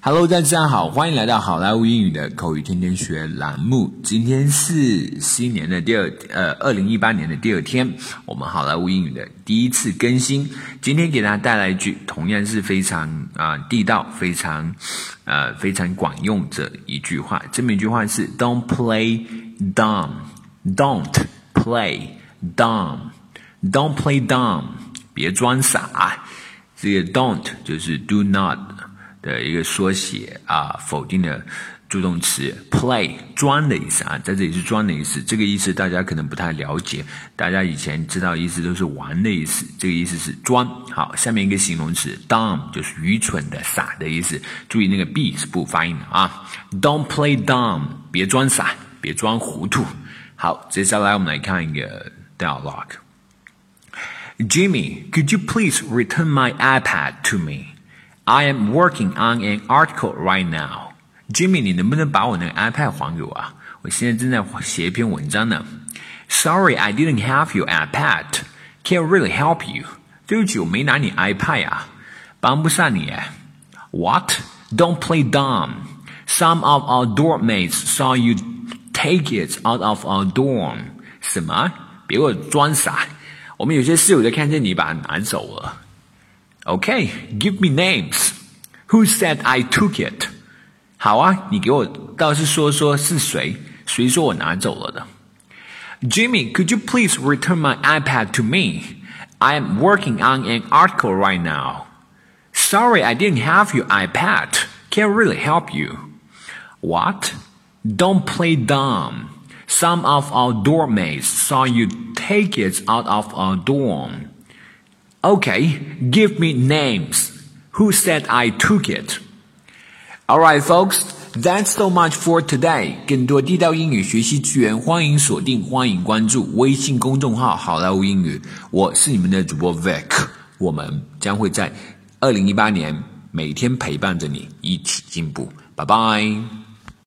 Hello，大家好，欢迎来到好莱坞英语的口语天天学栏目。今天是新年的第二，呃，二零一八年的第二天，我们好莱坞英语的第一次更新。今天给大家带来一句，同样是非常啊地道、非常呃非常管用的一句话。这么一句话是：Don't play dumb，Don't play dumb，Don't play dumb，别装傻。这个 Don't 就是 Do not。的一个缩写啊，否定的助动词 play 装的意思啊，在这里是装的意思。这个意思大家可能不太了解，大家以前知道意思都是玩的意思，这个意思是装。好，下面一个形容词 dumb 就是愚蠢的、傻的意思。注意那个 b 是不发音的啊，Don't play dumb，别装傻，别装糊涂。好，接下来我们来看一个 dialogue。Jimmy, could you please return my iPad to me? I am working on an article right now. Jimmy，你能不能把我那个 iPad 还给我啊？我现在正在写一篇文章呢。Sorry, I didn't have your iPad. Can't really help you. 对不起，我没拿你 iPad 啊，帮不上你。What? Don't play dumb. Some of our dorm mates saw you take it out of our dorm. 什么？别给我装傻！我们有些室友就看见你把它拿走了。 Okay, give me names. Who said I took it? 好啊，你给我倒是说说是谁，谁说我拿走了的？Jimmy, could you please return my iPad to me? I am working on an article right now. Sorry, I didn't have your iPad. Can't really help you. What? Don't play dumb. Some of our dorm mates saw you take it out of our dorm. Okay, give me names. Who said I took it? Alright, folks, that's so much for today. 更多地道英语学习资源，欢迎锁定，欢迎关注微信公众号“好莱坞英语”。我是你们的主播 Vic，我们将会在二零一八年每天陪伴着你一起进步。拜拜。